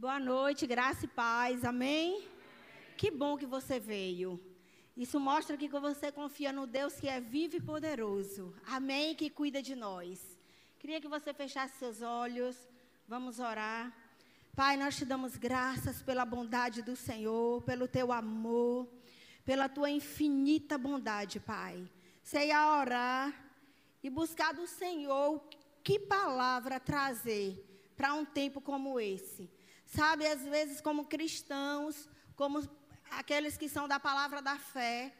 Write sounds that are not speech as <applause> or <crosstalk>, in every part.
Boa noite, graça e paz, amém? Que bom que você veio. Isso mostra que você confia no Deus que é vivo e poderoso, amém? Que cuida de nós. Queria que você fechasse seus olhos, vamos orar. Pai, nós te damos graças pela bondade do Senhor, pelo teu amor, pela tua infinita bondade, Pai. Sei a orar e buscar do Senhor que palavra trazer para um tempo como esse. Sabe, às vezes, como cristãos, como aqueles que são da palavra da fé,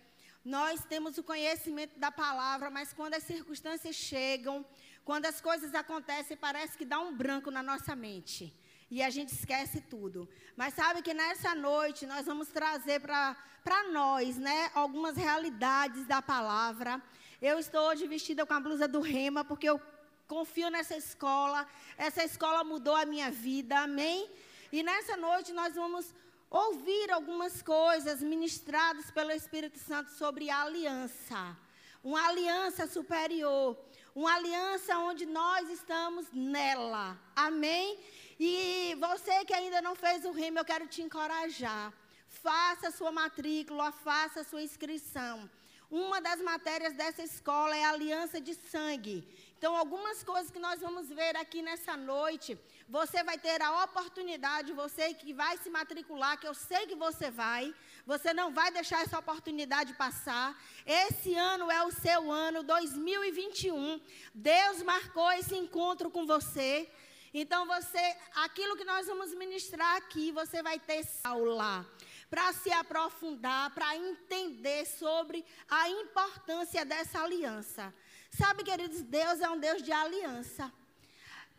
nós temos o conhecimento da palavra, mas quando as circunstâncias chegam, quando as coisas acontecem, parece que dá um branco na nossa mente. E a gente esquece tudo. Mas sabe que nessa noite nós vamos trazer para nós, né, algumas realidades da palavra. Eu estou hoje vestida com a blusa do Rema, porque eu confio nessa escola. Essa escola mudou a minha vida, amém? E nessa noite nós vamos ouvir algumas coisas ministradas pelo Espírito Santo sobre a aliança. Uma aliança superior. Uma aliança onde nós estamos nela. Amém? E você que ainda não fez o rimo, eu quero te encorajar. Faça a sua matrícula, faça a sua inscrição. Uma das matérias dessa escola é a aliança de sangue. Então, algumas coisas que nós vamos ver aqui nessa noite, você vai ter a oportunidade, você que vai se matricular, que eu sei que você vai, você não vai deixar essa oportunidade passar. Esse ano é o seu ano, 2021. Deus marcou esse encontro com você. Então, você, aquilo que nós vamos ministrar aqui, você vai ter aula para se aprofundar, para entender sobre a importância dessa aliança. Sabe, queridos, Deus é um Deus de aliança.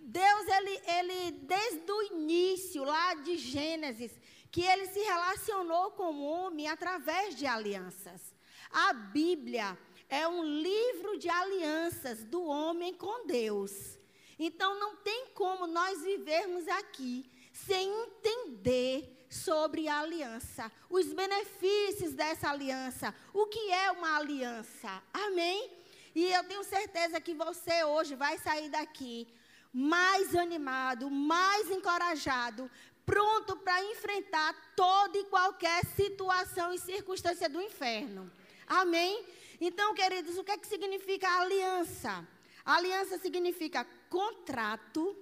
Deus, ele, ele, desde o início, lá de Gênesis, que ele se relacionou com o homem através de alianças. A Bíblia é um livro de alianças do homem com Deus. Então, não tem como nós vivermos aqui sem entender sobre a aliança, os benefícios dessa aliança, o que é uma aliança. Amém? E eu tenho certeza que você hoje vai sair daqui mais animado, mais encorajado, pronto para enfrentar toda e qualquer situação e circunstância do inferno. Amém? Então, queridos, o que, é que significa aliança? Aliança significa contrato,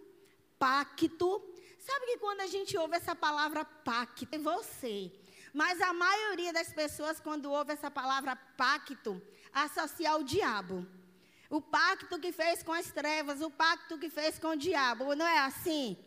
pacto. Sabe que quando a gente ouve essa palavra pacto, é você. Mas a maioria das pessoas, quando ouve essa palavra pacto, associa ao diabo. O pacto que fez com as trevas, o pacto que fez com o diabo, não é assim?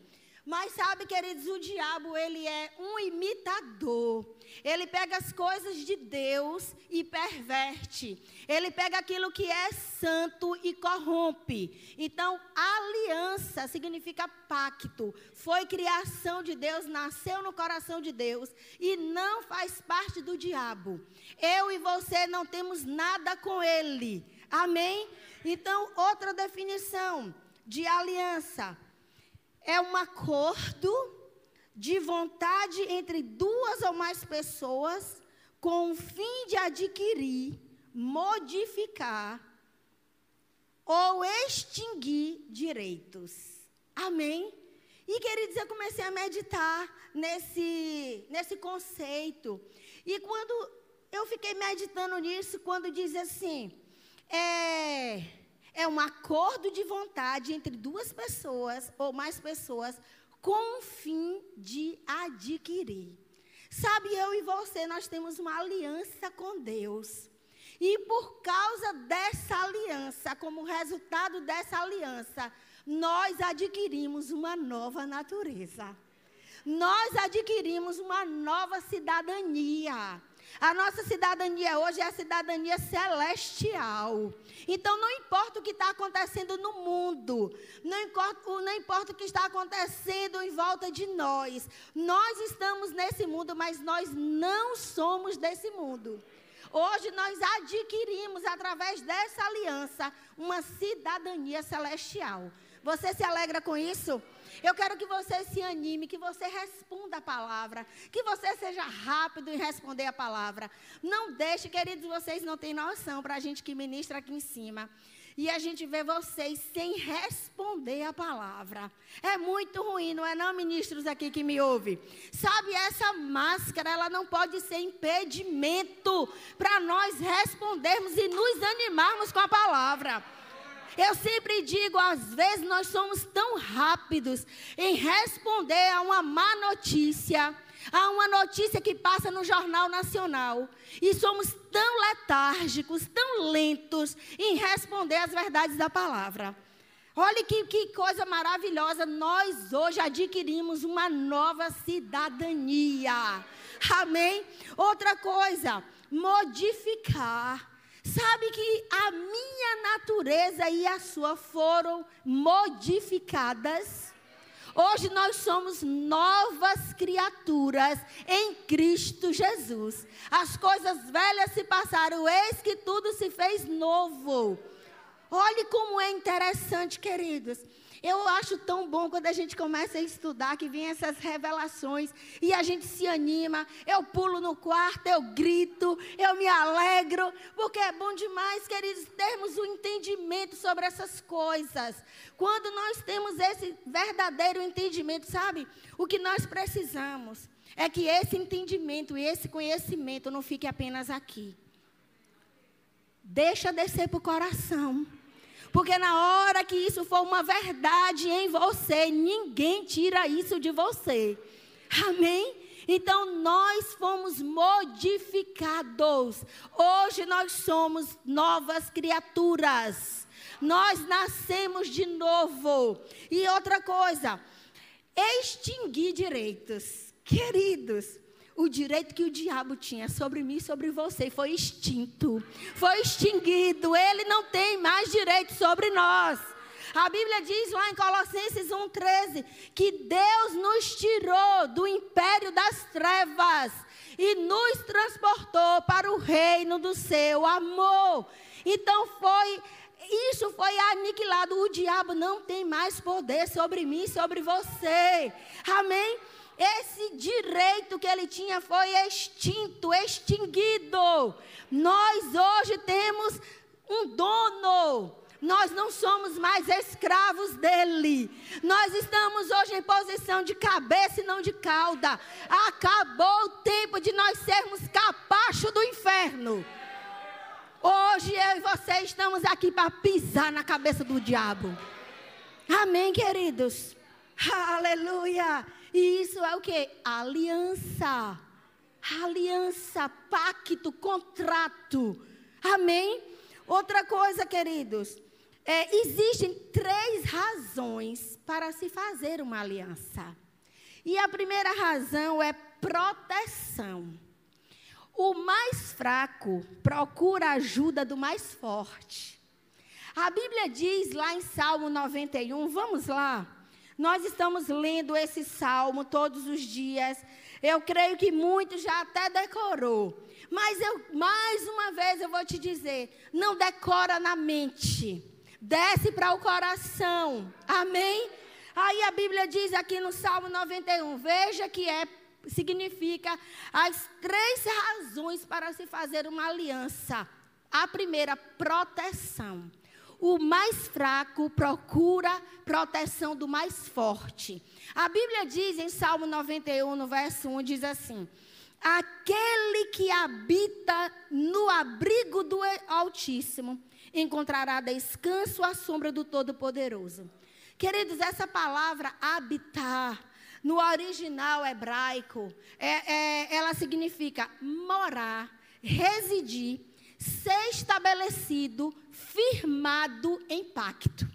Mas sabe, queridos, o diabo, ele é um imitador. Ele pega as coisas de Deus e perverte. Ele pega aquilo que é santo e corrompe. Então, aliança significa pacto. Foi criação de Deus, nasceu no coração de Deus e não faz parte do diabo. Eu e você não temos nada com ele. Amém? Então, outra definição de aliança é um acordo de vontade entre duas ou mais pessoas com o fim de adquirir, modificar ou extinguir direitos. Amém? E, queridos, eu comecei a meditar nesse, nesse conceito. E quando eu fiquei meditando nisso, quando diz assim, é é um acordo de vontade entre duas pessoas ou mais pessoas com o fim de adquirir. Sabe, eu e você, nós temos uma aliança com Deus. E por causa dessa aliança, como resultado dessa aliança, nós adquirimos uma nova natureza. Nós adquirimos uma nova cidadania. A nossa cidadania hoje é a cidadania celestial. Então, não importa o que está acontecendo no mundo, não importa, não importa o que está acontecendo em volta de nós, nós estamos nesse mundo, mas nós não somos desse mundo. Hoje nós adquirimos, através dessa aliança, uma cidadania celestial. Você se alegra com isso? Eu quero que você se anime, que você responda a palavra, que você seja rápido em responder a palavra. Não deixe, queridos, vocês não têm noção para a gente que ministra aqui em cima. e a gente vê vocês sem responder a palavra. É muito ruim, não é não, ministros aqui que me ouvem? Sabe, essa máscara, ela não pode ser impedimento para nós respondermos e nos animarmos com a palavra. Eu sempre digo, às vezes nós somos tão rápidos em responder a uma má notícia, a uma notícia que passa no Jornal Nacional. E somos tão letárgicos, tão lentos em responder às verdades da palavra. Olha que, que coisa maravilhosa, nós hoje adquirimos uma nova cidadania. Amém? Outra coisa, modificar. Sabe que a minha natureza e a sua foram modificadas? Hoje nós somos novas criaturas em Cristo Jesus. As coisas velhas se passaram, eis que tudo se fez novo. Olhe como é interessante, queridos. Eu acho tão bom quando a gente começa a estudar, que vem essas revelações e a gente se anima. Eu pulo no quarto, eu grito, eu me alegro, porque é bom demais, queridos, termos o um entendimento sobre essas coisas. Quando nós temos esse verdadeiro entendimento, sabe? O que nós precisamos é que esse entendimento e esse conhecimento não fique apenas aqui. Deixa descer para o coração. Porque na hora que isso for uma verdade em você, ninguém tira isso de você. Amém? Então nós fomos modificados. Hoje nós somos novas criaturas. Nós nascemos de novo. E outra coisa, extinguir direitos. Queridos, o direito que o diabo tinha sobre mim e sobre você foi extinto, foi extinguido. Ele não tem mais direito sobre nós. A Bíblia diz lá em Colossenses 1,13 que Deus nos tirou do império das trevas e nos transportou para o reino do seu amor. Então foi isso foi aniquilado. O diabo não tem mais poder sobre mim, sobre você. Amém? Esse direito que ele tinha foi extinto, extinguido. Nós hoje temos um dono. Nós não somos mais escravos dele. Nós estamos hoje em posição de cabeça e não de cauda. Acabou o tempo de nós sermos capacho do inferno. Hoje eu e você estamos aqui para pisar na cabeça do diabo. Amém, queridos? Aleluia. E isso é o que? Aliança. Aliança, pacto, contrato. Amém? Outra coisa, queridos. É, existem três razões para se fazer uma aliança. E a primeira razão é proteção. O mais fraco procura a ajuda do mais forte. A Bíblia diz lá em Salmo 91, vamos lá. Nós estamos lendo esse salmo todos os dias. Eu creio que muitos já até decorou. Mas eu, mais uma vez eu vou te dizer, não decora na mente. Desce para o coração. Amém? Aí a Bíblia diz aqui no Salmo 91, veja que é significa as três razões para se fazer uma aliança. A primeira, proteção o mais fraco procura proteção do mais forte. A Bíblia diz em Salmo 91, no verso 1, diz assim: Aquele que habita no abrigo do Altíssimo encontrará descanso à sombra do Todo-Poderoso. Queridos, essa palavra habitar, no original hebraico, é, é, ela significa morar, residir, ser estabelecido, firmado em pacto.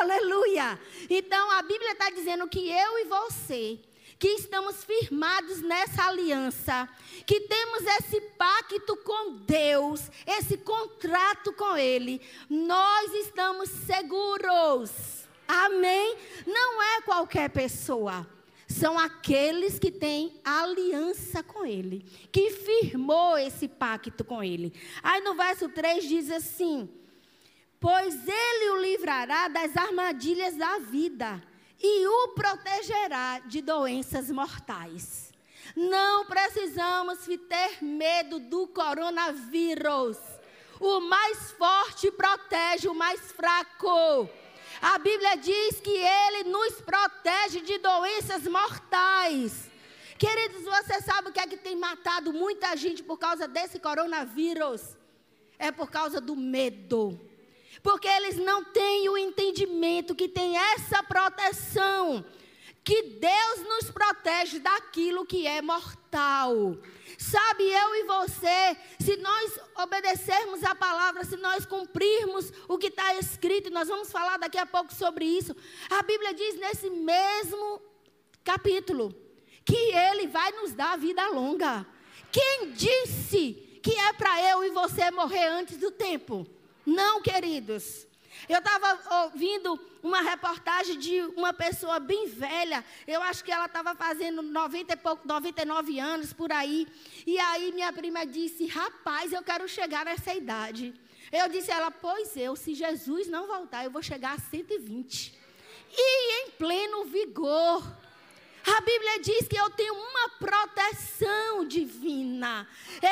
Aleluia! Então a Bíblia está dizendo que eu e você, que estamos firmados nessa aliança, que temos esse pacto com Deus, esse contrato com Ele, nós estamos seguros. Amém? Não é qualquer pessoa são aqueles que têm aliança com Ele, que firmou esse pacto com Ele. Aí no verso 3 diz assim: Pois Ele o livrará das armadilhas da vida e o protegerá de doenças mortais. Não precisamos ter medo do coronavírus. O mais forte protege o mais fraco. A Bíblia diz que Ele nos protege de doenças mortais. Queridos, você sabe o que é que tem matado muita gente por causa desse coronavírus? É por causa do medo. Porque eles não têm o entendimento que tem essa proteção que Deus nos protege daquilo que é mortal. Sabe, eu e você, se nós obedecermos a palavra, se nós cumprirmos o que está escrito, nós vamos falar daqui a pouco sobre isso. A Bíblia diz nesse mesmo capítulo que Ele vai nos dar vida longa. Quem disse que é para eu e você morrer antes do tempo? Não, queridos. Eu estava ouvindo uma reportagem de uma pessoa bem velha. Eu acho que ela estava fazendo 90 e pouco, 99 anos por aí. E aí minha prima disse: Rapaz, eu quero chegar nessa idade. Eu disse a ela: Pois eu, se Jesus não voltar, eu vou chegar a 120. E em pleno vigor. A Bíblia diz que eu tenho uma proteção divina.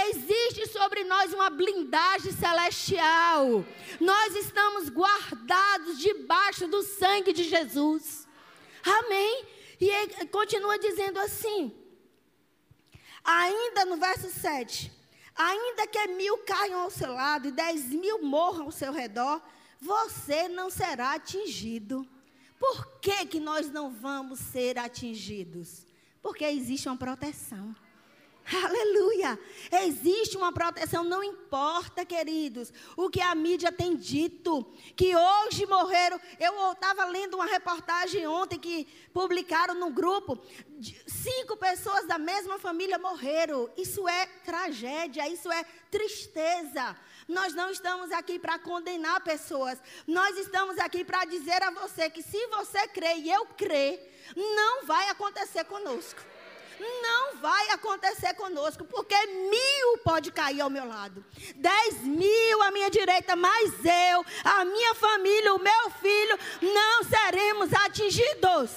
Existe sobre nós uma blindagem celestial. Nós estamos guardados debaixo do sangue de Jesus. Amém? E continua dizendo assim, ainda no verso 7. Ainda que mil caiam ao seu lado e dez mil morram ao seu redor, você não será atingido. Por que, que nós não vamos ser atingidos? Porque existe uma proteção. Aleluia! Existe uma proteção, não importa, queridos, o que a mídia tem dito, que hoje morreram. Eu estava lendo uma reportagem ontem que publicaram no grupo: cinco pessoas da mesma família morreram. Isso é tragédia, isso é tristeza. Nós não estamos aqui para condenar pessoas. Nós estamos aqui para dizer a você que se você crê e eu crer, não vai acontecer conosco. Não vai acontecer conosco, porque mil pode cair ao meu lado, dez mil à minha direita, mas eu, a minha família, o meu filho, não seremos atingidos.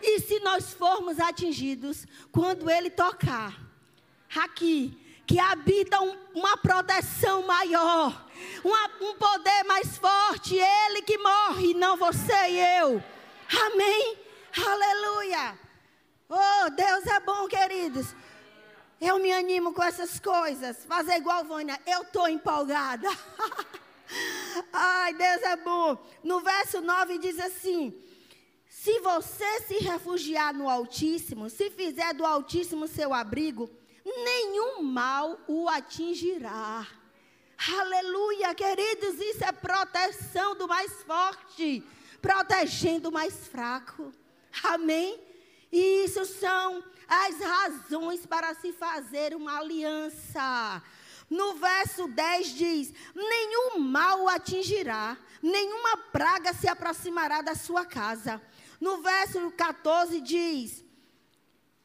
E se nós formos atingidos, quando ele tocar, aqui, que habita um, uma proteção maior, uma, um poder mais forte, Ele que morre, não você e eu. Amém? Aleluia. Oh, Deus é bom, queridos. Eu me animo com essas coisas. Fazer igual Vânia, eu estou empolgada. <laughs> Ai, Deus é bom. No verso 9 diz assim: Se você se refugiar no Altíssimo, se fizer do Altíssimo seu abrigo, nenhum mal o atingirá. Aleluia, queridos, isso é proteção do mais forte, protegendo o mais fraco. Amém? E isso são as razões para se fazer uma aliança. No verso 10 diz: Nenhum mal o atingirá, nenhuma praga se aproximará da sua casa. No verso 14 diz: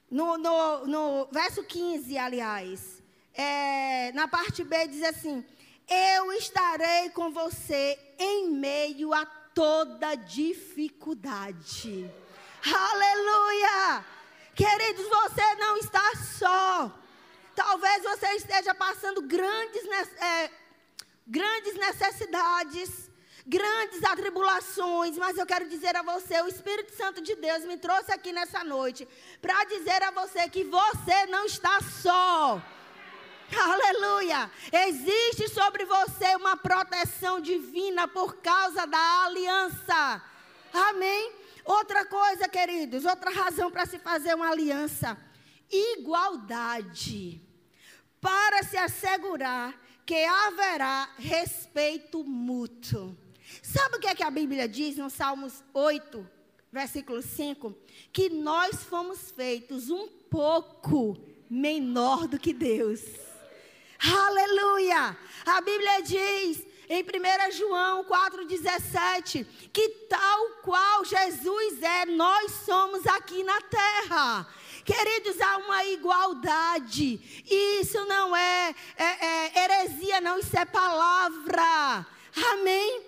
no, no, no verso 15, aliás, é, na parte B diz assim: Eu estarei com você em meio a toda dificuldade. Aleluia! Queridos, você não está só. Talvez você esteja passando grandes, é, grandes necessidades grandes atribulações, mas eu quero dizer a você, o Espírito Santo de Deus me trouxe aqui nessa noite para dizer a você que você não está só. Aleluia! Existe sobre você uma proteção divina por causa da aliança. Amém? Outra coisa, queridos, outra razão para se fazer uma aliança: igualdade. Para se assegurar que haverá respeito mútuo. Sabe o que é que a Bíblia diz no Salmos 8, versículo 5? Que nós fomos feitos um pouco menor do que Deus. Aleluia! A Bíblia diz em 1 João 4,17 que tal qual Jesus é, nós somos aqui na terra. Queridos, há uma igualdade. Isso não é, é, é heresia, não, isso é palavra. Amém?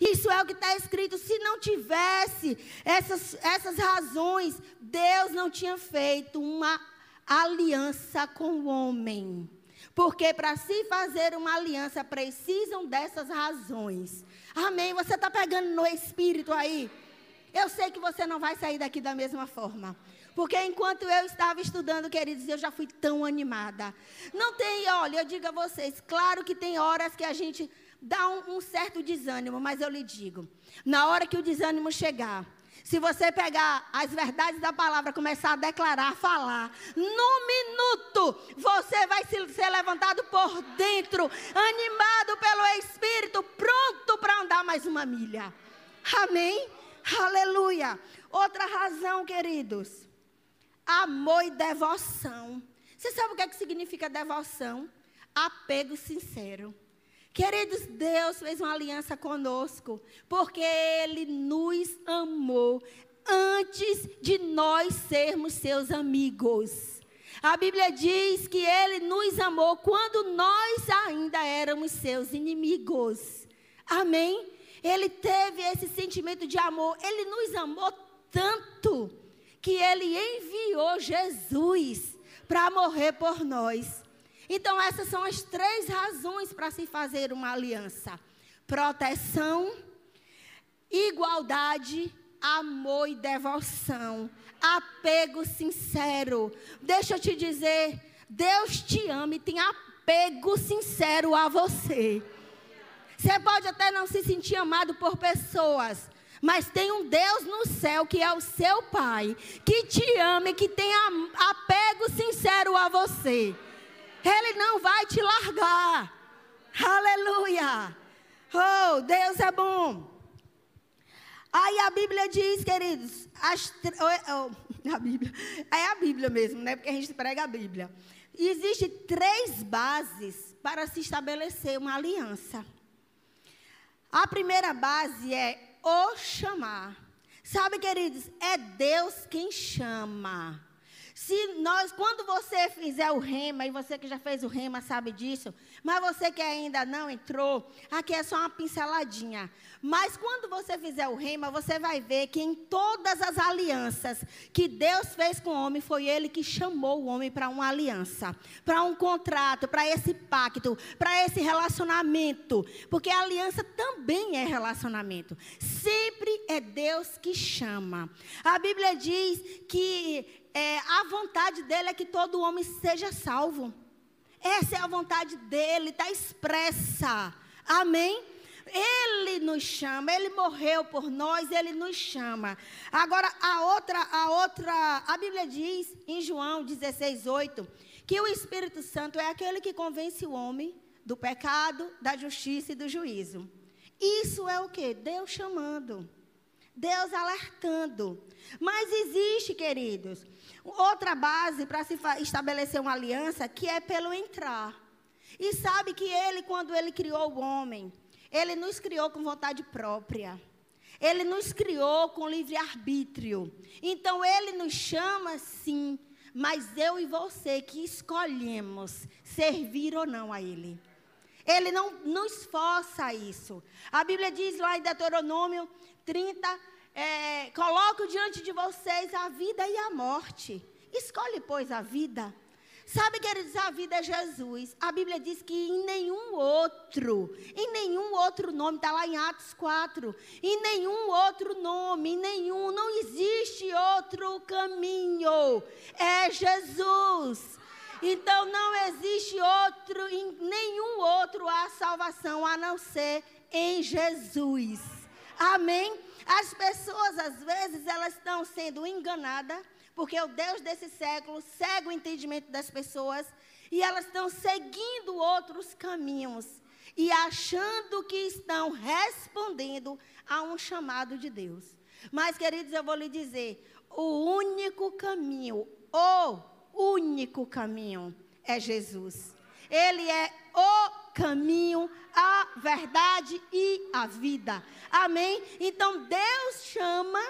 Isso é o que está escrito. Se não tivesse essas, essas razões, Deus não tinha feito uma aliança com o homem. Porque para se fazer uma aliança precisam dessas razões. Amém? Você está pegando no espírito aí? Eu sei que você não vai sair daqui da mesma forma. Porque enquanto eu estava estudando, queridos, eu já fui tão animada. Não tem, olha, eu digo a vocês, claro que tem horas que a gente dá um, um certo desânimo, mas eu lhe digo, na hora que o desânimo chegar, se você pegar as verdades da palavra, começar a declarar, falar, no minuto você vai ser levantado por dentro, animado pelo Espírito, pronto para andar mais uma milha. Amém? Aleluia. Outra razão, queridos amor e devoção. Você sabe o que, é que significa devoção? Apego sincero. Queridos, Deus fez uma aliança conosco, porque Ele nos amou antes de nós sermos seus amigos. A Bíblia diz que Ele nos amou quando nós ainda éramos seus inimigos. Amém? Ele teve esse sentimento de amor. Ele nos amou tanto que ele enviou Jesus para morrer por nós. Então, essas são as três razões para se fazer uma aliança: proteção, igualdade, amor e devoção, apego sincero. Deixa eu te dizer, Deus te ama e tem apego sincero a você. Você pode até não se sentir amado por pessoas, mas tem um Deus no céu que é o seu Pai, que te ama e que tem apego sincero a você. Ele não vai te largar. Aleluia. Oh, Deus é bom. Aí a Bíblia diz, queridos, as, oh, oh, a Bíblia, é a Bíblia mesmo, né? Porque a gente prega a Bíblia. Existem três bases para se estabelecer uma aliança. A primeira base é o chamar. Sabe, queridos, é Deus quem chama. Se nós, quando você fizer o rema, e você que já fez o rema sabe disso, mas você que ainda não entrou, aqui é só uma pinceladinha. Mas quando você fizer o rema, você vai ver que em todas as alianças que Deus fez com o homem, foi Ele que chamou o homem para uma aliança, para um contrato, para esse pacto, para esse relacionamento. Porque a aliança também é relacionamento. Sempre é Deus que chama. A Bíblia diz que é, a vontade dele é que todo homem seja salvo. Essa é a vontade dele, está expressa. Amém? Ele nos chama, ele morreu por nós, ele nos chama. Agora, a outra, a outra, a Bíblia diz em João 16, 8, que o Espírito Santo é aquele que convence o homem do pecado, da justiça e do juízo. Isso é o que? Deus chamando. Deus alertando. Mas existe, queridos, outra base para se estabelecer uma aliança que é pelo entrar. E sabe que ele, quando ele criou o homem, ele nos criou com vontade própria. Ele nos criou com livre-arbítrio. Então ele nos chama sim, mas eu e você que escolhemos servir ou não a ele. Ele não nos força a isso. A Bíblia diz lá em Deuteronômio 30, é, coloco diante de vocês a vida e a morte. Escolhe, pois, a vida. Sabe, queridos, a vida é Jesus. A Bíblia diz que em nenhum outro, em nenhum outro nome, está lá em Atos 4, em nenhum outro nome, em nenhum, não existe outro caminho. É Jesus. Então não existe outro, em nenhum outro a salvação a não ser em Jesus. Amém? As pessoas, às vezes, elas estão sendo enganadas, porque o Deus desse século cega o entendimento das pessoas, e elas estão seguindo outros caminhos e achando que estão respondendo a um chamado de Deus. Mas, queridos, eu vou lhe dizer: o único caminho, o único caminho é Jesus. Ele é o caminho, a verdade e a vida. Amém? Então Deus chama,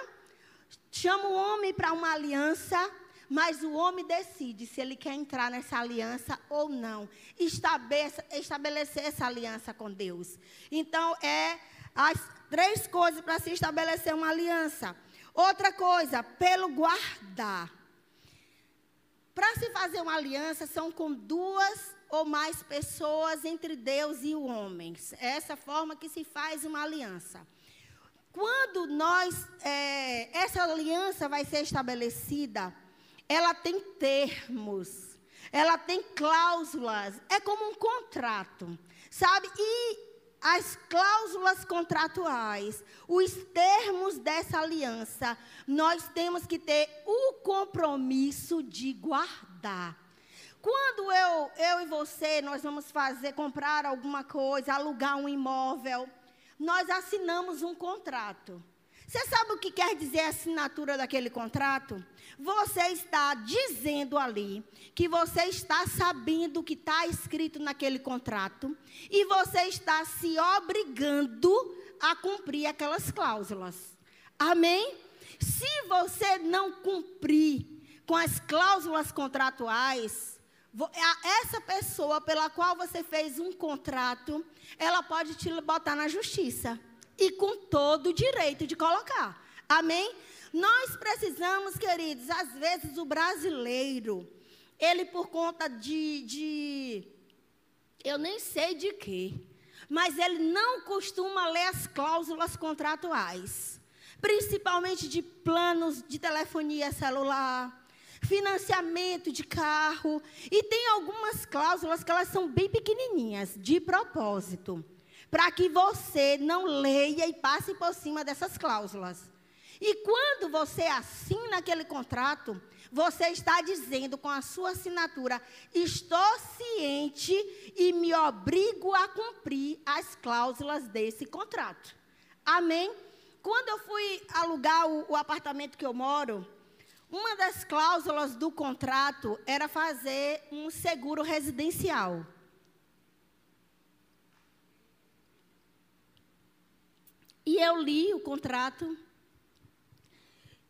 chama o homem para uma aliança, mas o homem decide se ele quer entrar nessa aliança ou não. Estabelecer, estabelecer essa aliança com Deus. Então, é as três coisas para se estabelecer uma aliança. Outra coisa, pelo guardar. Para se fazer uma aliança, são com duas ou mais pessoas entre Deus e o homem. É essa forma que se faz uma aliança. Quando nós, é, essa aliança vai ser estabelecida, ela tem termos, ela tem cláusulas, é como um contrato, sabe? E as cláusulas contratuais, os termos dessa aliança, nós temos que ter o compromisso de guardar. Quando eu, eu e você, nós vamos fazer, comprar alguma coisa, alugar um imóvel, nós assinamos um contrato. Você sabe o que quer dizer a assinatura daquele contrato? Você está dizendo ali que você está sabendo o que está escrito naquele contrato e você está se obrigando a cumprir aquelas cláusulas. Amém? Se você não cumprir com as cláusulas contratuais, essa pessoa pela qual você fez um contrato, ela pode te botar na justiça. E com todo o direito de colocar. Amém? Nós precisamos, queridos, às vezes o brasileiro, ele por conta de, de eu nem sei de quê, mas ele não costuma ler as cláusulas contratuais, principalmente de planos de telefonia celular, financiamento de carro. E tem algumas cláusulas que elas são bem pequenininhas, de propósito, para que você não leia e passe por cima dessas cláusulas. E quando você assina aquele contrato, você está dizendo com a sua assinatura: estou ciente e me obrigo a cumprir as cláusulas desse contrato. Amém? Quando eu fui alugar o, o apartamento que eu moro, uma das cláusulas do contrato era fazer um seguro residencial. E eu li o contrato.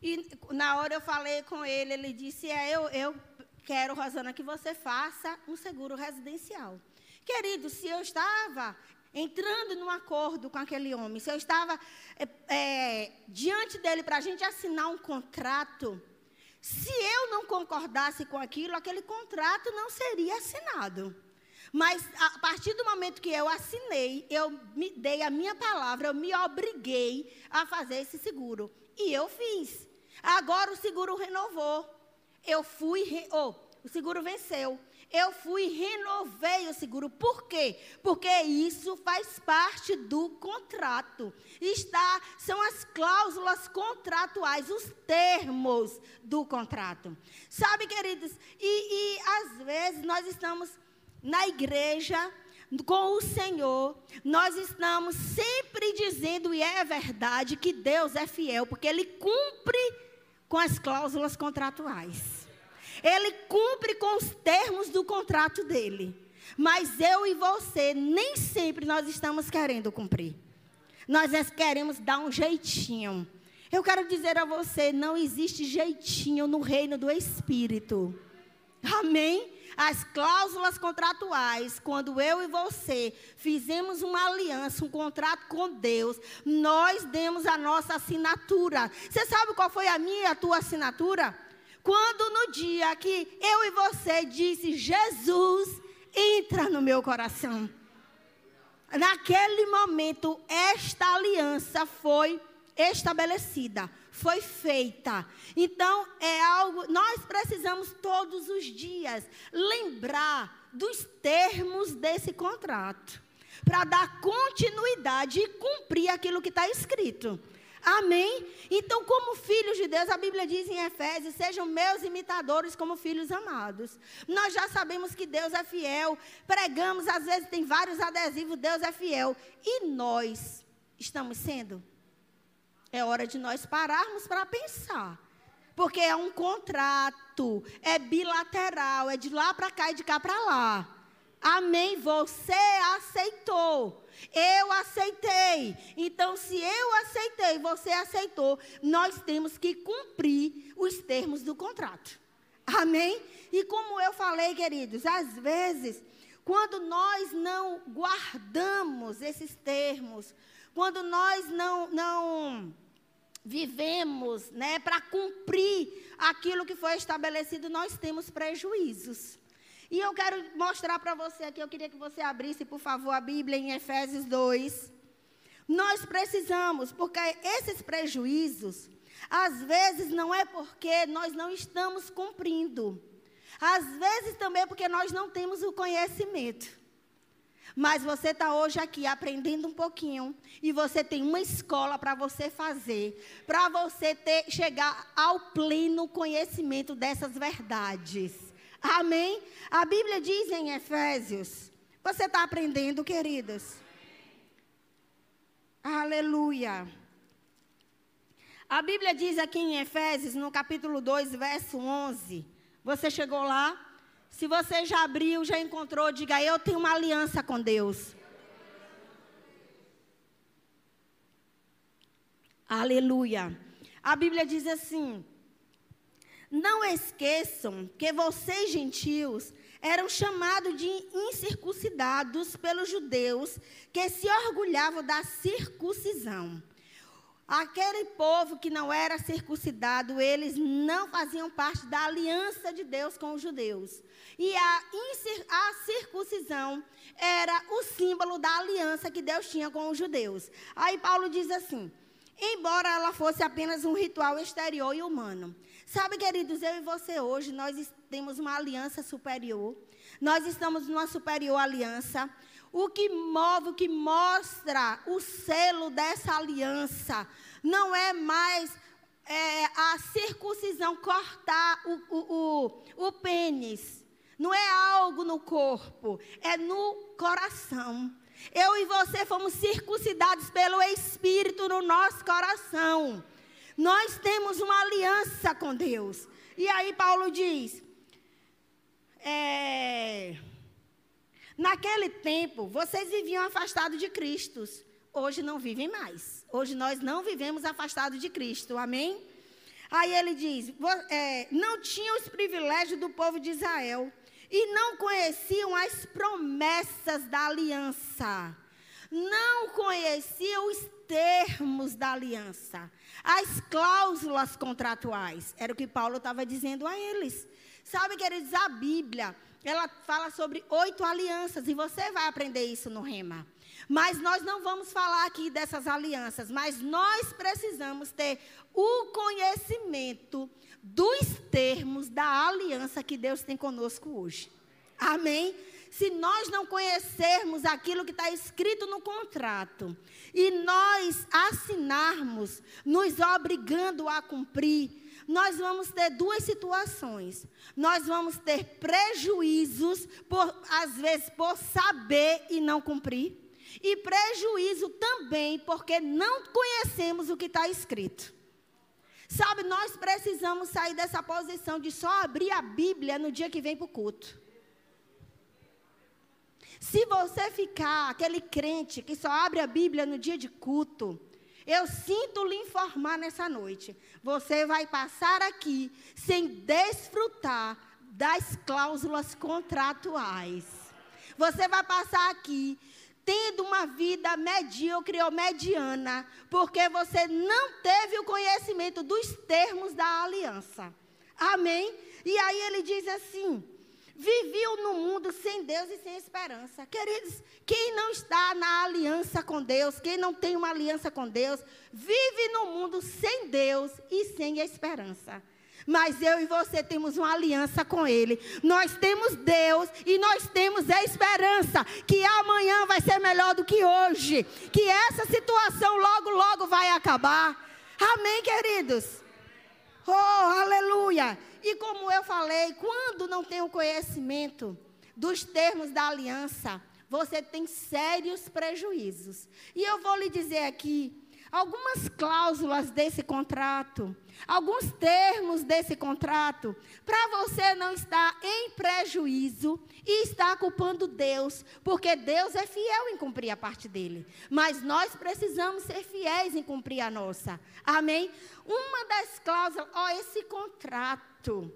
E na hora eu falei com ele, ele disse: é, eu, eu quero, Rosana, que você faça um seguro residencial. Querido, se eu estava entrando num acordo com aquele homem, se eu estava é, diante dele para a gente assinar um contrato, se eu não concordasse com aquilo, aquele contrato não seria assinado. Mas a partir do momento que eu assinei, eu me dei a minha palavra, eu me obriguei a fazer esse seguro. E eu fiz. Agora o seguro renovou. Eu fui, oh, o seguro venceu eu fui e renovei o seguro. Por quê? Porque isso faz parte do contrato. Está, são as cláusulas contratuais, os termos do contrato. Sabe, queridos, e, e às vezes nós estamos na igreja com o Senhor, nós estamos sempre dizendo, e é verdade, que Deus é fiel, porque Ele cumpre com as cláusulas contratuais. Ele cumpre com os termos do contrato dele. Mas eu e você, nem sempre nós estamos querendo cumprir. Nós queremos dar um jeitinho. Eu quero dizer a você: não existe jeitinho no reino do Espírito. Amém? As cláusulas contratuais, quando eu e você fizemos uma aliança, um contrato com Deus, nós demos a nossa assinatura. Você sabe qual foi a minha e a tua assinatura? Quando no dia que eu e você disse, Jesus, entra no meu coração. Naquele momento, esta aliança foi estabelecida, foi feita. Então, é algo, nós precisamos todos os dias lembrar dos termos desse contrato, para dar continuidade e cumprir aquilo que está escrito. Amém? Então, como filhos de Deus, a Bíblia diz em Efésios: sejam meus imitadores como filhos amados. Nós já sabemos que Deus é fiel, pregamos, às vezes tem vários adesivos, Deus é fiel. E nós estamos sendo? É hora de nós pararmos para pensar. Porque é um contrato, é bilateral, é de lá para cá e de cá para lá. Amém? Você aceitou. Eu aceitei. Então, se eu aceitei, você aceitou, nós temos que cumprir os termos do contrato. Amém? E como eu falei, queridos, às vezes, quando nós não guardamos esses termos, quando nós não, não vivemos né, para cumprir aquilo que foi estabelecido, nós temos prejuízos. E eu quero mostrar para você aqui, eu queria que você abrisse, por favor, a Bíblia em Efésios 2. Nós precisamos, porque esses prejuízos, às vezes não é porque nós não estamos cumprindo. Às vezes também é porque nós não temos o conhecimento. Mas você está hoje aqui aprendendo um pouquinho e você tem uma escola para você fazer, para você ter, chegar ao pleno conhecimento dessas verdades. Amém? A Bíblia diz em Efésios. Você está aprendendo, queridos? Aleluia. A Bíblia diz aqui em Efésios, no capítulo 2, verso 11. Você chegou lá? Se você já abriu, já encontrou, diga: Eu tenho uma aliança com Deus. Aleluia. A Bíblia diz assim: Não esqueçam que vocês, gentios, eram chamados de incircuncidados pelos judeus que se orgulhavam da circuncisão. Aquele povo que não era circuncidado, eles não faziam parte da aliança de Deus com os judeus. E a, a, circuncisão era o símbolo da aliança que Deus tinha com os judeus. Aí Paulo diz assim: embora ela fosse apenas um ritual exterior e humano. Sabe, queridos, eu e você hoje, nós temos uma aliança superior. Nós estamos numa superior aliança. O que move, o que mostra o selo dessa aliança, não é mais é, a circuncisão cortar o, o, o, o pênis. Não é algo no corpo, é no coração. Eu e você fomos circuncidados pelo Espírito no nosso coração. Nós temos uma aliança com Deus. E aí Paulo diz: é, Naquele tempo, vocês viviam afastados de Cristo. Hoje não vivem mais. Hoje nós não vivemos afastados de Cristo. Amém? Aí ele diz: é, não tinham os privilégios do povo de Israel e não conheciam as promessas da aliança. Não conheciam os termos da aliança, as cláusulas contratuais. Era o que Paulo estava dizendo a eles. Sabe, queridos, a Bíblia ela fala sobre oito alianças, e você vai aprender isso no Rema. Mas nós não vamos falar aqui dessas alianças, mas nós precisamos ter o conhecimento dos termos da aliança que Deus tem conosco hoje. Amém? Se nós não conhecermos aquilo que está escrito no contrato e nós assinarmos, nos obrigando a cumprir, nós vamos ter duas situações. Nós vamos ter prejuízos, por, às vezes, por saber e não cumprir. E prejuízo também porque não conhecemos o que está escrito. Sabe, nós precisamos sair dessa posição de só abrir a Bíblia no dia que vem para o culto. Se você ficar aquele crente que só abre a Bíblia no dia de culto, eu sinto lhe informar nessa noite. Você vai passar aqui sem desfrutar das cláusulas contratuais. Você vai passar aqui tendo uma vida medíocre ou mediana, porque você não teve o conhecimento dos termos da aliança. Amém? E aí ele diz assim: viviam no mundo sem Deus e sem esperança. Queridos, quem não está na aliança com Deus, quem não tem uma aliança com Deus, vive no mundo sem Deus e sem esperança. Mas eu e você temos uma aliança com Ele. Nós temos Deus e nós temos a esperança que amanhã vai ser melhor do que hoje. Que essa situação logo, logo vai acabar. Amém, queridos? Oh, aleluia! E como eu falei, quando não tem o conhecimento dos termos da aliança, você tem sérios prejuízos. E eu vou lhe dizer aqui algumas cláusulas desse contrato, alguns termos desse contrato, para você não estar em prejuízo e estar culpando Deus, porque Deus é fiel em cumprir a parte dele. Mas nós precisamos ser fiéis em cumprir a nossa. Amém? Uma das cláusulas, ó, esse contrato.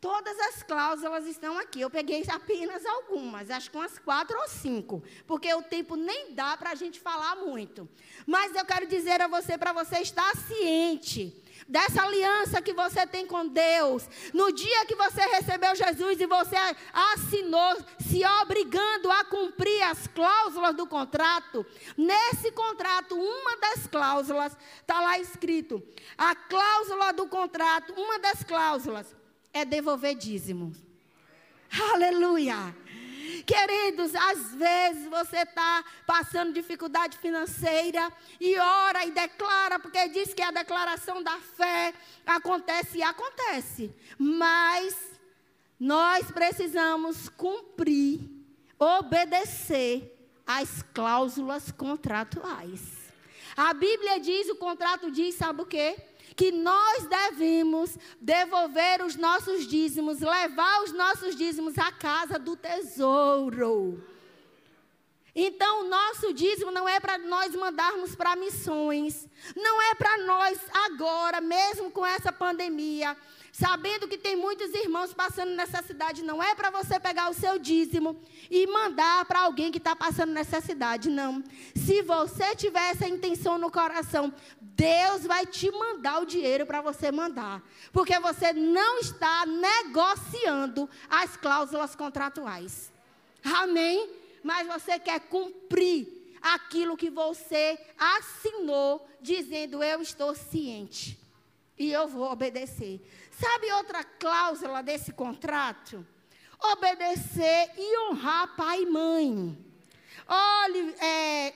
Todas as cláusulas estão aqui. Eu peguei apenas algumas, acho que umas quatro ou cinco, porque o tempo nem dá para a gente falar muito. Mas eu quero dizer a você, para você estar ciente dessa aliança que você tem com Deus. No dia que você recebeu Jesus e você assinou, se obrigando a cumprir as cláusulas do contrato, nesse contrato, uma das cláusulas, está lá escrito: a cláusula do contrato, uma das cláusulas é devolver dízimos. Aleluia! Queridos, às vezes você está passando dificuldade financeira e ora e declara, porque diz que a declaração da fé acontece e acontece. Mas nós precisamos cumprir, obedecer às cláusulas contratuais. A Bíblia diz, o contrato diz, sabe o quê? Que nós devemos devolver os nossos dízimos, levar os nossos dízimos à casa do tesouro. Então, o nosso dízimo não é para nós mandarmos para missões, não é para nós agora, mesmo com essa pandemia, sabendo que tem muitos irmãos passando necessidade, não é para você pegar o seu dízimo e mandar para alguém que está passando necessidade, não. Se você tiver essa intenção no coração, Deus vai te mandar o dinheiro para você mandar, porque você não está negociando as cláusulas contratuais. Amém? Mas você quer cumprir aquilo que você assinou, dizendo: Eu estou ciente e eu vou obedecer. Sabe outra cláusula desse contrato? Obedecer e honrar pai e mãe. Olhe, é,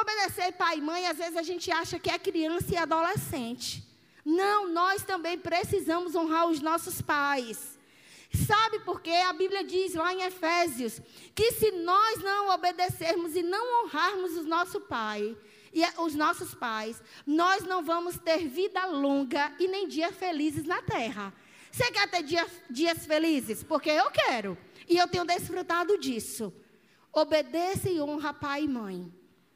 obedecer pai e mãe, às vezes a gente acha que é criança e adolescente. Não, nós também precisamos honrar os nossos pais. Sabe por quê? A Bíblia diz lá em Efésios que se nós não obedecermos e não honrarmos o nosso pai, e os nossos pais, nós não vamos ter vida longa e nem dias felizes na terra. Você quer ter dia, dias felizes? Porque eu quero. E eu tenho desfrutado disso. Obedeça e honra pai e mãe.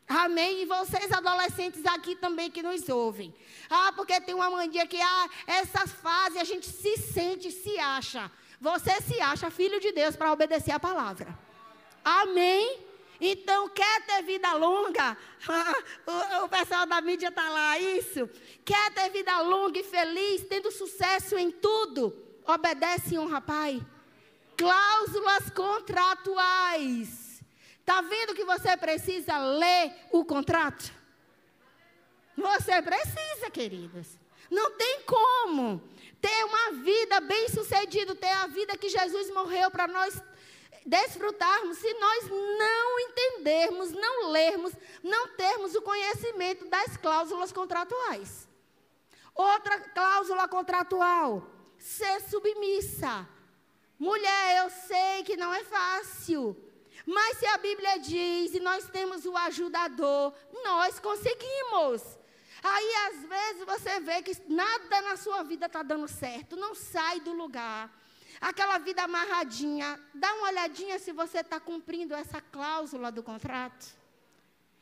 Amém? E vocês adolescentes aqui também que nos ouvem. Ah, porque tem uma mania que ah, essa fase a gente se sente, se acha. Você se acha filho de Deus para obedecer a palavra. Amém? Então, quer ter vida longa? <laughs> o, o pessoal da mídia está lá, isso. Quer ter vida longa e feliz, tendo sucesso em tudo? Obedece e honra, pai. Cláusulas contratuais. Está vendo que você precisa ler o contrato? Você precisa, queridas. Não tem como ter uma vida bem sucedida, ter a vida que Jesus morreu para nós desfrutarmos se nós não entendermos, não lermos, não termos o conhecimento das cláusulas contratuais. Outra cláusula contratual, ser submissa. Mulher, eu sei que não é fácil, mas se a Bíblia diz e nós temos o ajudador, nós conseguimos. Aí às vezes você vê que nada na sua vida está dando certo, não sai do lugar aquela vida amarradinha, dá uma olhadinha se você está cumprindo essa cláusula do contrato.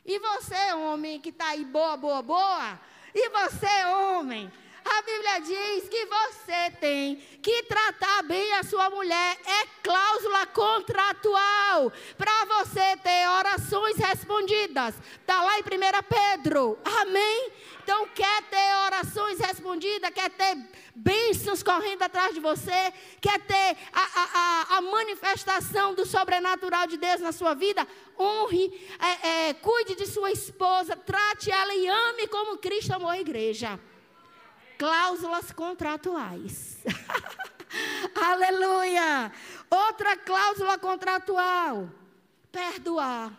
E você, homem, que está aí boa, boa, boa, e você, homem, a Bíblia diz que você tem que tratar bem a sua mulher. É cláusula contratual para você ter orações respondidas. Está lá em 1 Pedro. Amém? Então, quer ter orações respondidas, quer ter bênçãos correndo atrás de você, quer ter a, a, a, manifestação do sobrenatural de Deus na sua vida, honre, é, é, cuide de sua esposa, trate ela e ame como Cristo amou a igreja. Cláusulas contratuais. <laughs> Aleluia! Outra cláusula contratual: perdoar.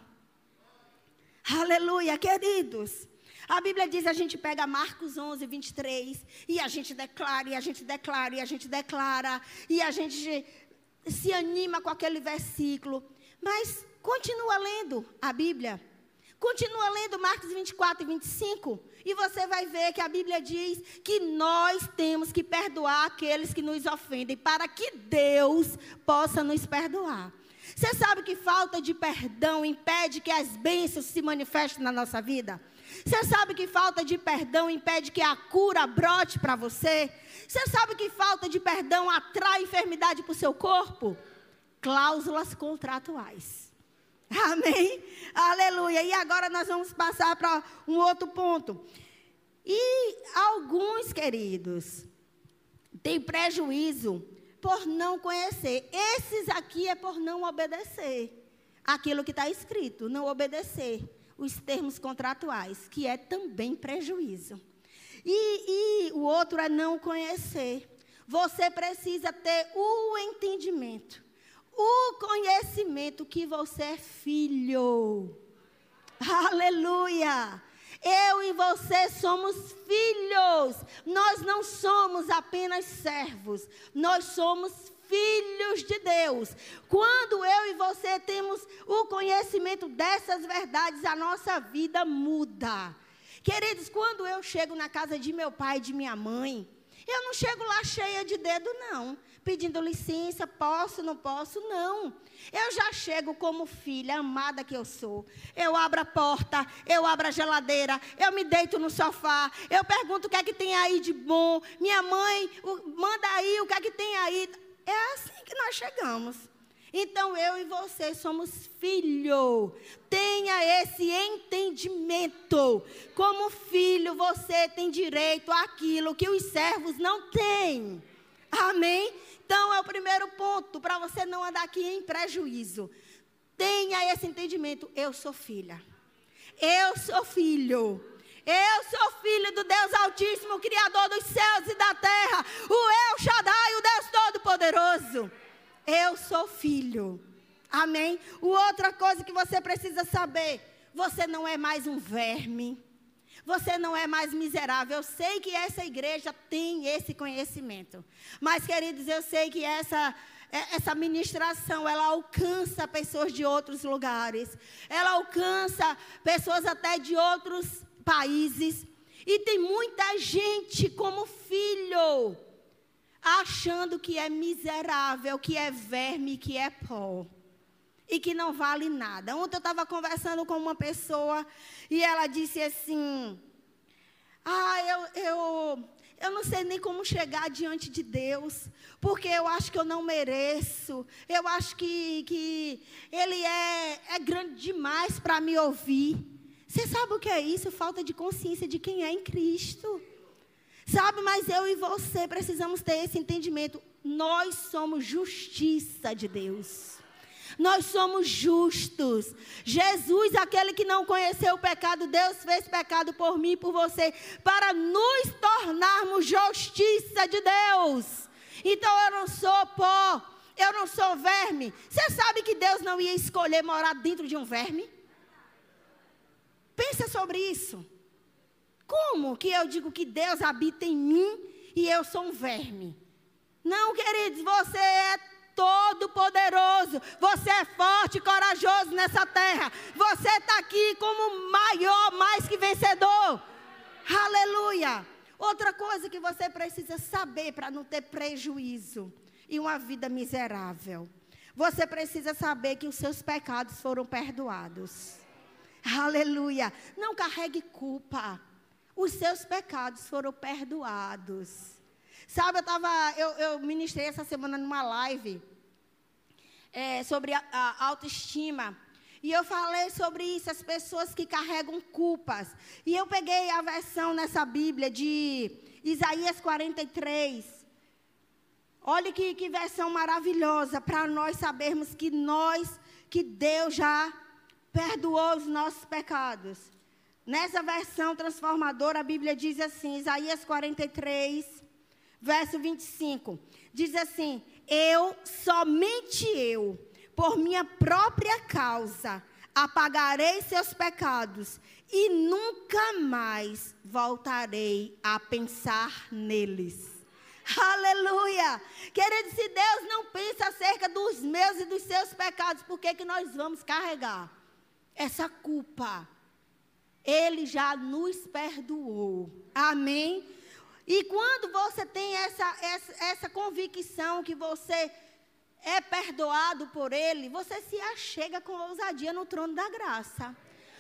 Aleluia, queridos. A Bíblia diz, a gente pega Marcos 11, 23, e a gente declara, e a gente declara, e a gente declara, e a gente se anima com aquele versículo. Mas continua lendo a Bíblia. Continua lendo Marcos 24 e 25, e você vai ver que a Bíblia diz que nós temos que perdoar aqueles que nos ofendem, para que Deus possa nos perdoar. Você sabe que falta de perdão impede que as bênçãos se manifestem na nossa vida? Você sabe que falta de perdão impede que a cura brote para você? Você sabe que falta de perdão atrai enfermidade para o seu corpo? Cláusulas contratuais. Amém? Aleluia. E agora nós vamos passar para um outro ponto. E alguns, queridos, têm prejuízo por não conhecer. Esses aqui é por não obedecer aquilo que está escrito, não obedecer os termos contratuais, que é também prejuízo. E, e o outro é não conhecer. Você precisa ter o entendimento, o conhecimento que você é filho. Aleluia! Eu e você somos filhos. Nós não somos apenas servos. Nós somos filhos de Deus. Quando eu e você temos o conhecimento dessas verdades, a nossa vida muda. Queridos, quando eu chego na casa de meu pai e de minha mãe, eu não chego lá cheia de dedo, não. Pedindo licença, posso, não posso, não. Eu já chego como filha amada que eu sou. Eu abro a porta, eu abro a geladeira, eu me deito no sofá, eu pergunto o que é que tem aí de bom. Minha mãe, manda aí o que é que tem aí. É assim que nós chegamos. Então eu e você somos filho. Tenha esse entendimento. Como filho, você tem direito àquilo que os servos não têm. Amém? Então é o primeiro ponto para você não andar aqui em prejuízo. Tenha esse entendimento. Eu sou filha. Eu sou filho. Eu sou filho do Deus Altíssimo, Criador dos céus e da terra. O El Shaddai, o Deus Todo-Poderoso. Eu sou filho. Amém? Outra coisa que você precisa saber: você não é mais um verme. Você não é mais miserável. Eu sei que essa igreja tem esse conhecimento. Mas, queridos, eu sei que essa é, essa ministração, ela alcança pessoas de outros lugares. Ela alcança pessoas até de outros países. E tem muita gente como filho achando que é miserável, que é verme, que é pó. E que não vale nada. Ontem eu estava conversando com uma pessoa e ela disse assim: Ah, eu, eu, eu não sei nem como chegar diante de Deus, porque eu acho que eu não mereço. Eu acho que, que Ele é, é grande demais para me ouvir. Você sabe o que é isso? Falta de consciência de quem é em Cristo. Sabe, mas eu e você precisamos ter esse entendimento. Nós somos justiça de Deus. Nós somos justos. Jesus, aquele que não conheceu o pecado, Deus fez pecado por mim e por você, para nos tornarmos justiça de Deus. Então eu não sou pó, eu não sou verme. Você sabe que Deus não ia escolher morar dentro de um verme? Pensa sobre isso. Como que eu digo que Deus habita em mim e eu sou um verme? Não, queridos, você é todo poderoso, você é forte e corajoso nessa terra. Você está aqui como maior, mais que vencedor. Aleluia. Outra coisa que você precisa saber para não ter prejuízo e uma vida miserável. Você precisa saber que os seus pecados foram perdoados. Aleluia. Não carregue culpa os seus pecados foram perdoados. Sabe, eu, tava, eu, eu ministrei essa semana numa live é, sobre a, a autoestima. E eu falei sobre isso, as pessoas que carregam culpas. E eu peguei a versão nessa Bíblia de Isaías 43. Olha que, que versão maravilhosa para nós sabermos que nós, que Deus já perdoou os nossos pecados. Nessa versão transformadora, a Bíblia diz assim, Isaías 43, verso 25. Diz assim: Eu, somente eu, por minha própria causa, apagarei seus pecados e nunca mais voltarei a pensar neles. Aleluia! Querido, se Deus não pensa acerca dos meus e dos seus pecados, por que, que nós vamos carregar essa culpa? Ele já nos perdoou. Amém? E quando você tem essa, essa, essa convicção que você é perdoado por Ele, você se achega com ousadia no trono da graça.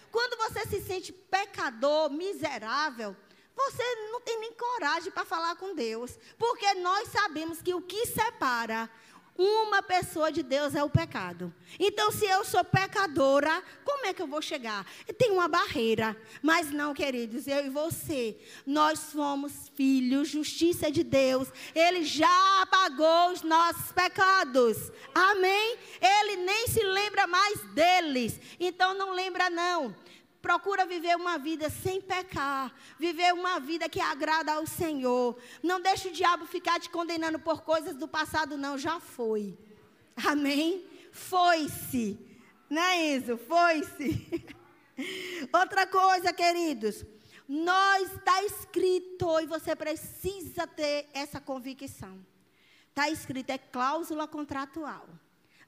Quando você se sente pecador, miserável, você não tem nem coragem para falar com Deus. Porque nós sabemos que o que separa uma pessoa de Deus é o pecado. Então, se eu sou pecadora, como é que eu vou chegar? Tem uma barreira. Mas não, queridos, eu e você, nós somos filhos, justiça de Deus. Ele já pagou os nossos pecados. Amém? Ele nem se lembra mais deles. Então, não lembra, não. Procura viver uma vida sem pecar, viver uma vida que agrada ao Senhor. Não deixe o diabo ficar te condenando por coisas do passado, não, já foi. Amém? Foi-se. Não é isso? Foi-se. <laughs> Outra coisa, queridos, nós está escrito e você precisa ter essa convicção. Está escrito, é cláusula contratual.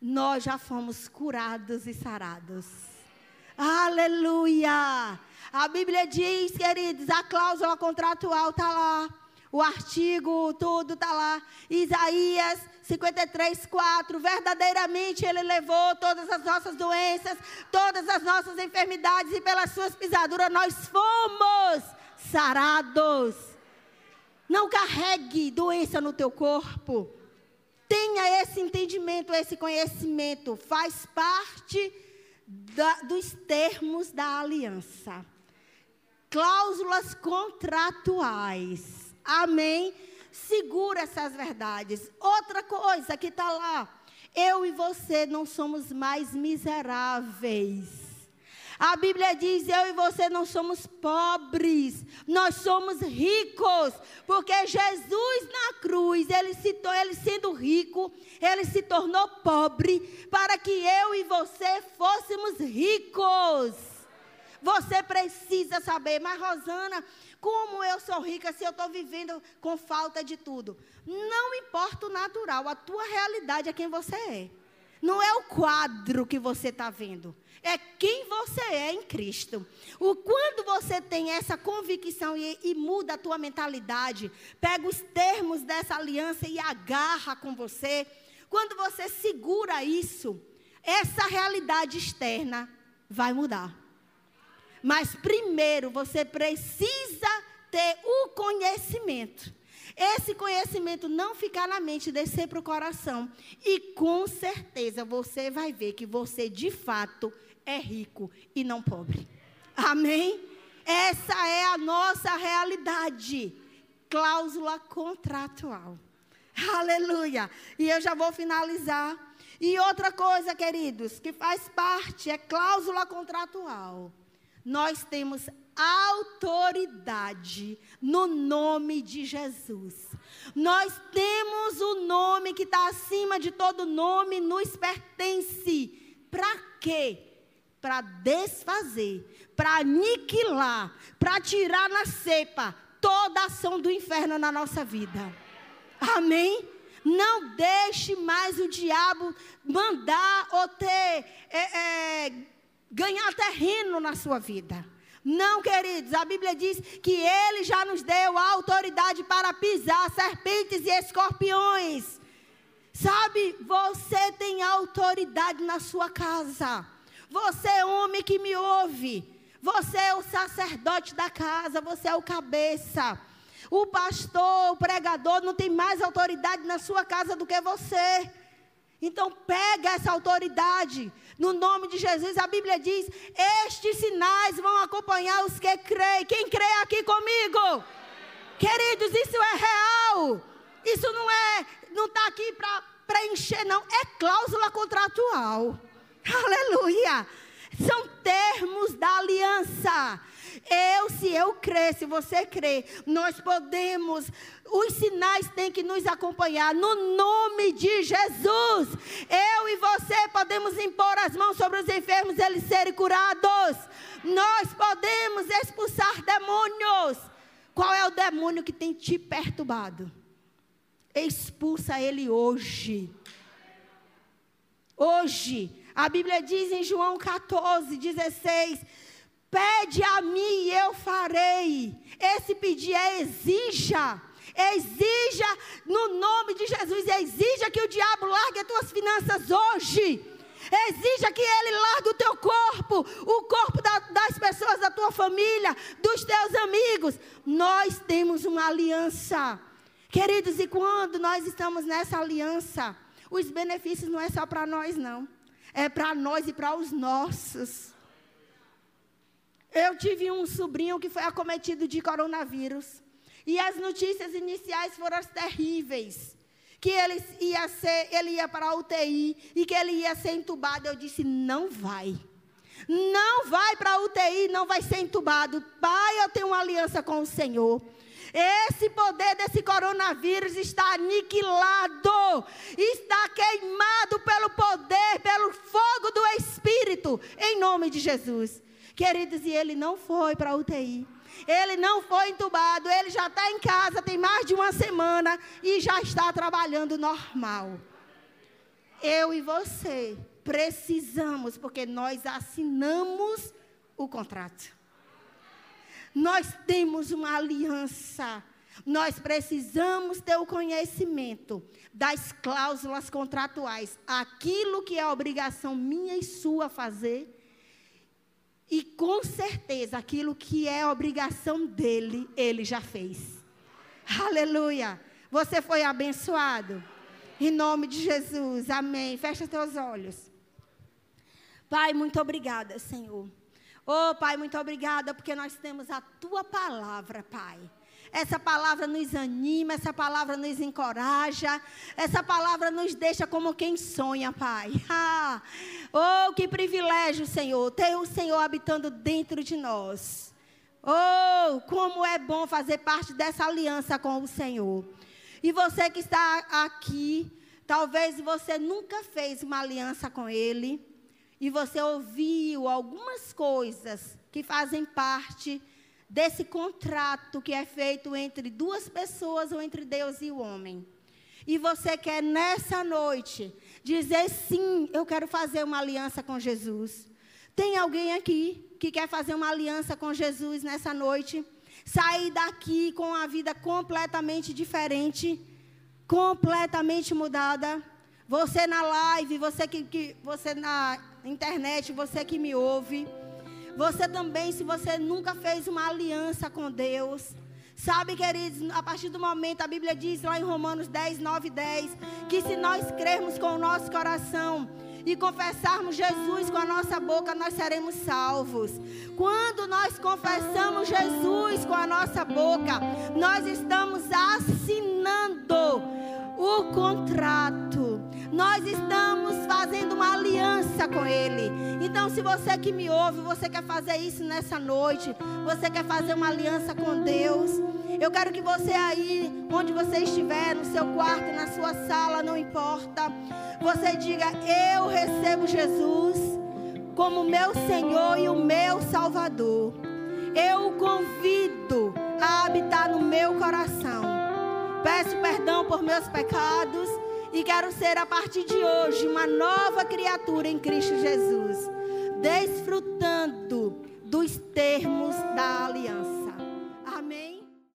Nós já fomos curados e sarados. Aleluia! A Bíblia diz, queridos, a cláusula contratual está lá. O artigo, tudo está lá. Isaías 53, 4. Verdadeiramente Ele levou todas as nossas doenças, todas as nossas enfermidades, e pelas Suas pisaduras nós fomos sarados. Não carregue doença no teu corpo. Tenha esse entendimento, esse conhecimento. Faz parte da, dos termos da aliança. Cláusulas contratuais. Amém? Segura essas verdades. Outra coisa que está lá. Eu e você não somos mais miseráveis. A Bíblia diz: eu e você não somos pobres, nós somos ricos, porque Jesus na cruz, ele, se, ele sendo rico, ele se tornou pobre para que eu e você fôssemos ricos. Você precisa saber, mas Rosana, como eu sou rica se eu estou vivendo com falta de tudo? Não importa o natural, a tua realidade é quem você é. Não é o quadro que você está vendo é quem você é em Cristo. O, quando você tem essa convicção e, e, muda a tua mentalidade, pega os termos dessa aliança e agarra com você, quando você segura isso, essa realidade externa vai mudar. Mas primeiro você precisa ter o conhecimento. Esse conhecimento não ficar na mente, descer para o coração. E com certeza você vai ver que você de fato é rico e não pobre. Amém? Essa é a nossa realidade. Cláusula contratual. Aleluia. E eu já vou finalizar. E outra coisa, queridos, que faz parte é cláusula contratual. Nós temos autoridade no nome de Jesus. Nós temos o nome que está acima de todo nome, nos pertence. Para quê? Para desfazer, para aniquilar, para tirar na cepa toda a ação do inferno na nossa vida. Amém? Não deixe mais o diabo mandar ou ter, é, é, ganhar terreno na sua vida. Não, queridos, a Bíblia diz que Ele já nos deu a autoridade para pisar serpentes e escorpiões. Sabe, você tem autoridade na sua casa. Você, é homem que me ouve, você é o sacerdote da casa, você é o cabeça. O pastor, o pregador não tem mais autoridade na sua casa do que você. Então pega essa autoridade. No nome de Jesus, a Bíblia diz: "Estes sinais vão acompanhar os que creem". Quem crê aqui comigo? Queridos, isso é real. Isso não é, não está aqui para preencher, não. É cláusula contratual. <laughs> Aleluia! São termos da aliança. Eu, se eu crer, se você crer, nós podemos, os sinais têm que nos acompanhar no nome de Jesus. Eu e você podemos impor as mãos sobre os enfermos e eles serem curados. Nós podemos expulsar demônios. Qual é o demônio que tem te perturbado? Expulsa ele hoje. Hoje. A Bíblia diz em João 14, 16: Pede a mim e eu farei. Esse pedir é exija. Exija no nome de Jesus. Exija que o diabo largue as tuas finanças hoje. Exija que ele largue o teu corpo, o corpo da, das pessoas da tua família, dos teus amigos. Nós temos uma aliança. Queridos, e quando nós estamos nessa aliança, Os benefícios não é só para nós, não. É para nós e para os nossos. Eu tive um sobrinho que foi acometido de coronavírus. E as notícias iniciais foram terríveis. Que ele ia, ser, ele ia para a UTI e que ele ia ser entubado. Eu disse: não vai. Não vai para a UTI, não vai ser entubado. Pai, eu tenho uma aliança com o Senhor. Esse poder desse coronavírus está aniquilado, está queimado pelo poder, pelo fogo do Espírito, em nome de Jesus. Queridos, e ele não foi para a UTI. Ele não foi entubado, ele já está em casa, tem mais de uma semana e já está trabalhando normal. Eu e você precisamos, porque nós assinamos o contrato. Nós temos uma aliança. Nós precisamos ter o conhecimento das cláusulas contratuais, aquilo que é obrigação minha e sua fazer, e com certeza aquilo que é obrigação dele, ele já fez. Aleluia! Você foi abençoado? Em nome de Jesus, amém. Fecha teus olhos. Pai, muito obrigada, Senhor. Oh, Pai, muito obrigada, porque nós temos a tua palavra, Pai. Essa palavra nos anima, essa palavra nos encoraja, essa palavra nos deixa como quem sonha, Pai. <laughs> Ah, oh, que privilégio, Senhor, ter o Senhor habitando dentro de nós. Oh, como é bom fazer parte dessa aliança com o Senhor. E você que está aqui, talvez você nunca fez uma aliança com Ele e você ouviu algumas coisas que fazem parte desse contrato que é feito entre duas pessoas ou entre Deus e o homem. E você quer nessa noite dizer sim, eu quero fazer uma aliança com Jesus. Tem alguém aqui que quer fazer uma aliança com Jesus nessa noite? Sair daqui com a vida completamente diferente, completamente mudada. Você na live, você que, que você na internet, você que me ouve. Você também, se você nunca fez uma aliança com Deus. Sabe, queridos, a partir do momento, a Bíblia diz lá em Romanos 10, 9 10, que se nós crermos com o nosso coração e confessarmos Jesus com a nossa boca, nós seremos salvos. Quando nós confessamos Jesus com a nossa boca, nós estamos assinando o contrato. Nós estamos fazendo uma aliança com Ele. Então, se você que me ouve, você quer fazer isso nessa noite, você quer fazer uma aliança com Deus, eu quero que você aí, onde você estiver, no seu quarto, na sua sala, não importa, você diga: Eu recebo Jesus como meu Senhor e o meu Salvador. Eu o convido a habitar no meu coração. Peço perdão por meus pecados e quero ser a partir de hoje uma nova criatura em Cristo Jesus, desfrutando dos termos da aliança. Amém.